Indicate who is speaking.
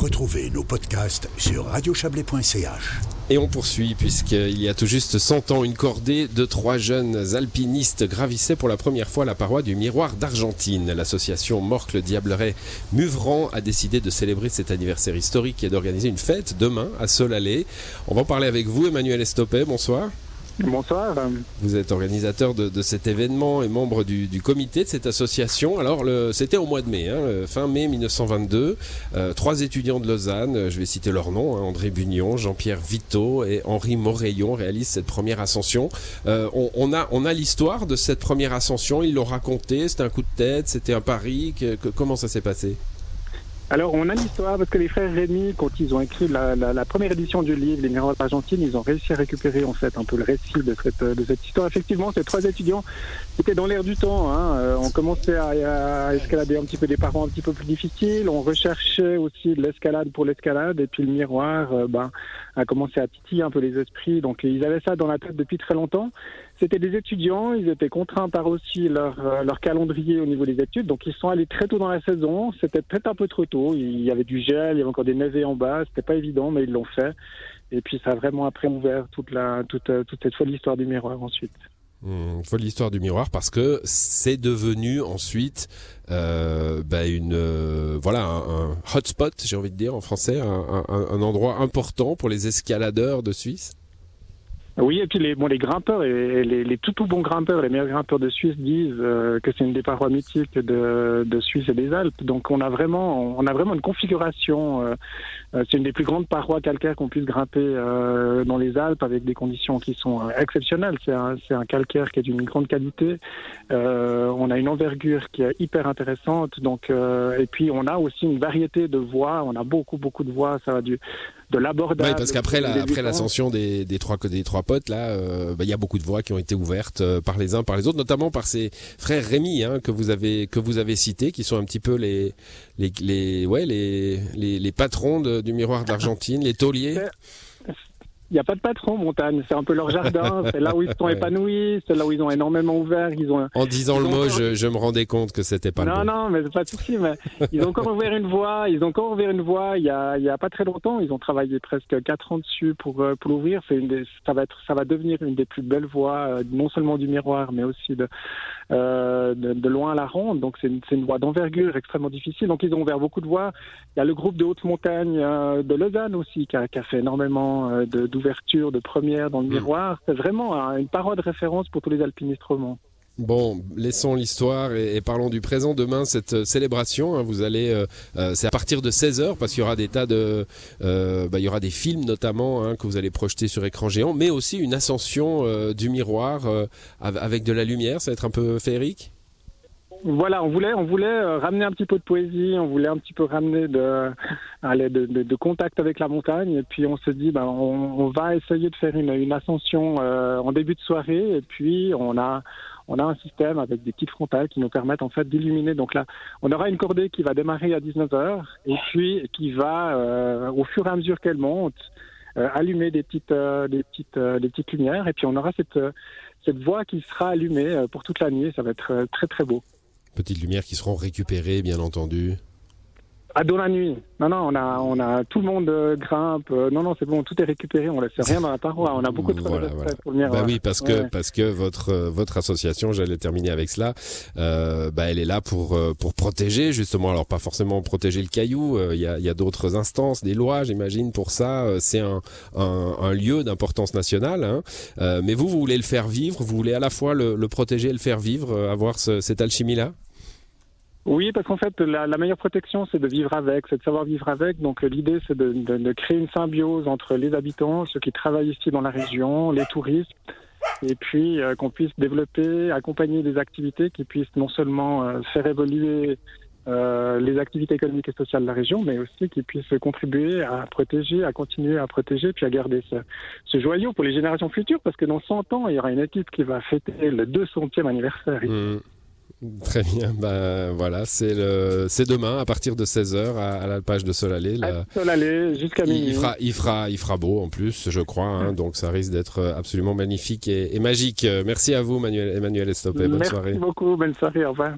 Speaker 1: Retrouvez nos podcasts sur radiochablais.ch.
Speaker 2: Et on poursuit, puisqu'il y a tout juste 100 ans, une cordée de trois jeunes alpinistes gravissait pour la première fois la paroi du Miroir d'Argentine. L'association Morcle Diableret Muvran a décidé de célébrer cet anniversaire historique et d'organiser une fête demain à Solalé. On va en parler avec vous, Emmanuel Estopé. Bonsoir.
Speaker 3: Bonsoir.
Speaker 2: Vous êtes organisateur de, cet événement et membre du, comité de cette association. Alors, c'était au mois de mai, hein, fin mai 1922. Euh, trois étudiants de Lausanne, je vais citer leurs noms, hein, André Bugnon, Jean-Pierre Vito et Henri Moreillon réalisent cette première ascension. Euh, on, a, l'histoire de cette première ascension, ils l'ont raconté, c'était un coup de tête, c'était un pari. comment ça s'est passé?
Speaker 3: Alors, on a l'histoire parce que les frères Rémy, quand ils ont écrit la, la, la première édition du livre Les Miroirs d'Argentine, ils ont réussi à récupérer en fait un peu le récit de cette, de cette histoire. Effectivement, ces trois étudiants étaient dans l'air du temps. Hein. Euh, on commençait à, à, escalader un petit peu des parents un petit peu plus difficiles. On recherchait aussi de l'escalade pour l'escalade. Et puis le miroir euh, ben, a commencé à titiller un peu les esprits. Donc, ils avaient ça dans la tête depuis très longtemps. C'était des étudiants, ils étaient contraints par aussi leur, euh, leur calendrier au niveau des études, donc ils sont allés très tôt dans la saison. C'était peut-être un peu trop tôt. Il y avait du gel, il y avait encore des navets en bas. C'était pas évident, mais ils l'ont fait. Et puis ça a vraiment après ouvert toute la toute, euh, toute cette folle histoire du miroir ensuite.
Speaker 2: Mmh, folle histoire du miroir parce que c'est devenu ensuite euh, bah une voilà un, hotspot j'ai envie de dire en français un endroit important pour les escaladeurs de Suisse.
Speaker 3: Oui, et puis les, bon, les grimpeurs et les, les tout tout bons grimpeurs, les meilleurs grimpeurs de Suisse disent euh, que c'est une des parois mythiques de, de, Suisse et des Alpes. Donc on a vraiment, on a vraiment une configuration. Euh, euh, c'est une des plus grandes parois calcaires qu'on puisse grimper dans les Alpes avec des conditions qui sont exceptionnelles. C'est un, c'est un calcaire qui est d'une grande qualité. on a une envergure qui est hyper intéressante. Donc et puis on a aussi une variété de voies. On a beaucoup beaucoup de voies. Ça va du de l'abordage.
Speaker 2: Oui, parce qu'après la, après l'ascension des, des trois des trois potes là, euh, bah, il y a beaucoup de voies qui ont été ouvertes euh, par les uns par les autres, notamment par ces frères Rémi hein, que vous avez que vous avez cités, qui sont un petit peu les les les ouais les les, les patrons de, du miroir d'Argentine, les tauliers
Speaker 3: il n'y a pas de patron montagne, c'est un peu leur jardin, c'est là où ils sont épanouis, c'est là où ils ont énormément ouvert. Ils ont,
Speaker 2: en disant le mot, je, je, me rendais compte que c'était pas
Speaker 3: non,
Speaker 2: le
Speaker 3: Non, non, mais c'est pas de souci. Mais ils ont encore ouvert une voie. Ils ont encore ouvert une voie. Il y a, il y a pas très longtemps. Ils ont travaillé presque quatre ans dessus pour euh, pour l'ouvrir. C'est une des, ça va être, ça va devenir une des plus belles voies, euh, non seulement du miroir, mais aussi de euh, de, de, loin à la ronde. Donc c'est une, une voie d'envergure extrêmement difficile. Donc ils ont ouvert beaucoup de voies. Il y a le groupe de haute montagne de Lausanne aussi qui a, qui a fait énormément de d'ouverture, de première dans le hmm. miroir. C'est vraiment une parole de référence pour tous les alpinistes romans.
Speaker 2: Bon, laissons l'histoire et, parlons du présent. Demain, cette euh, célébration, hein, vous allez, euh, euh, c'est à partir de 16 h parce qu'il y aura des tas de, bah, il y aura des films notamment hein, que vous allez projeter sur écran géant, mais aussi une ascension du miroir avec de la lumière. Ça va être un peu féerique?
Speaker 3: Voilà, on voulait, on voulait euh, ramener un petit peu de poésie, on voulait un petit peu ramener de, de, de, contact avec la montagne. Et puis on se dit, ben, on, va essayer de faire une, ascension euh, en début de soirée. Et puis on a, on a un système avec des petites frontales qui nous permettent en fait d'illuminer. Donc là, on aura une cordée qui va démarrer à 19h et puis qui va, euh, au fur et à mesure qu'elle monte, allumer des petites, des petites, des petites lumières. Et puis on aura cette, cette voie qui sera allumée pour toute la nuit. Ça va être très très beau.
Speaker 2: Petites lumières qui seront récupérées, bien entendu.
Speaker 3: Ah, dans la nuit. Non, non, on a, on a, tout le monde euh, grimpe. Euh, non, non, c'est bon, tout est récupéré. On laisse rien dans la paroi. On a beaucoup de
Speaker 2: voilà, pour le Bah oui, parce que, parce que votre, euh, votre association, j'allais terminer avec cela, euh, bah, elle est là pour, pour protéger, justement. Alors, pas forcément protéger le caillou. Il y a, y a d'autres instances, des lois, j'imagine, pour ça. C'est un, un, un, lieu d'importance nationale. Hein. mais vous, vous voulez le faire vivre. Vous voulez à la fois le, le protéger et le faire vivre, avoir ce, cette alchimie-là?
Speaker 3: Oui, parce qu'en fait, la, meilleure protection, c'est de vivre avec, c'est de savoir vivre avec. Donc, l'idée, c'est de, créer une symbiose entre les habitants, ceux qui travaillent ici dans la région, les touristes, et puis euh, qu'on puisse développer, accompagner des activités qui puissent non seulement euh, faire évoluer euh, les activités économiques et sociales de la région, mais aussi qui puissent contribuer à protéger, à continuer à protéger, puis à garder ce, ce joyau pour les générations futures, parce que dans 100 ans, il y aura une équipe qui va fêter le 200e anniversaire. Mmh.
Speaker 2: Très bien, ben voilà, c'est le, c'est demain à partir de 16h à, à l'alpage de Solalé.
Speaker 3: La... Solalé jusqu'à minuit.
Speaker 2: Il fera, il fera, il fera beau en plus, je crois, hein, donc ça risque d'être absolument magnifique et, et, magique. Merci à vous, Manuel, Emmanuel Estopé. Bonne
Speaker 3: Merci
Speaker 2: soirée.
Speaker 3: Merci beaucoup, bonne soirée, au revoir.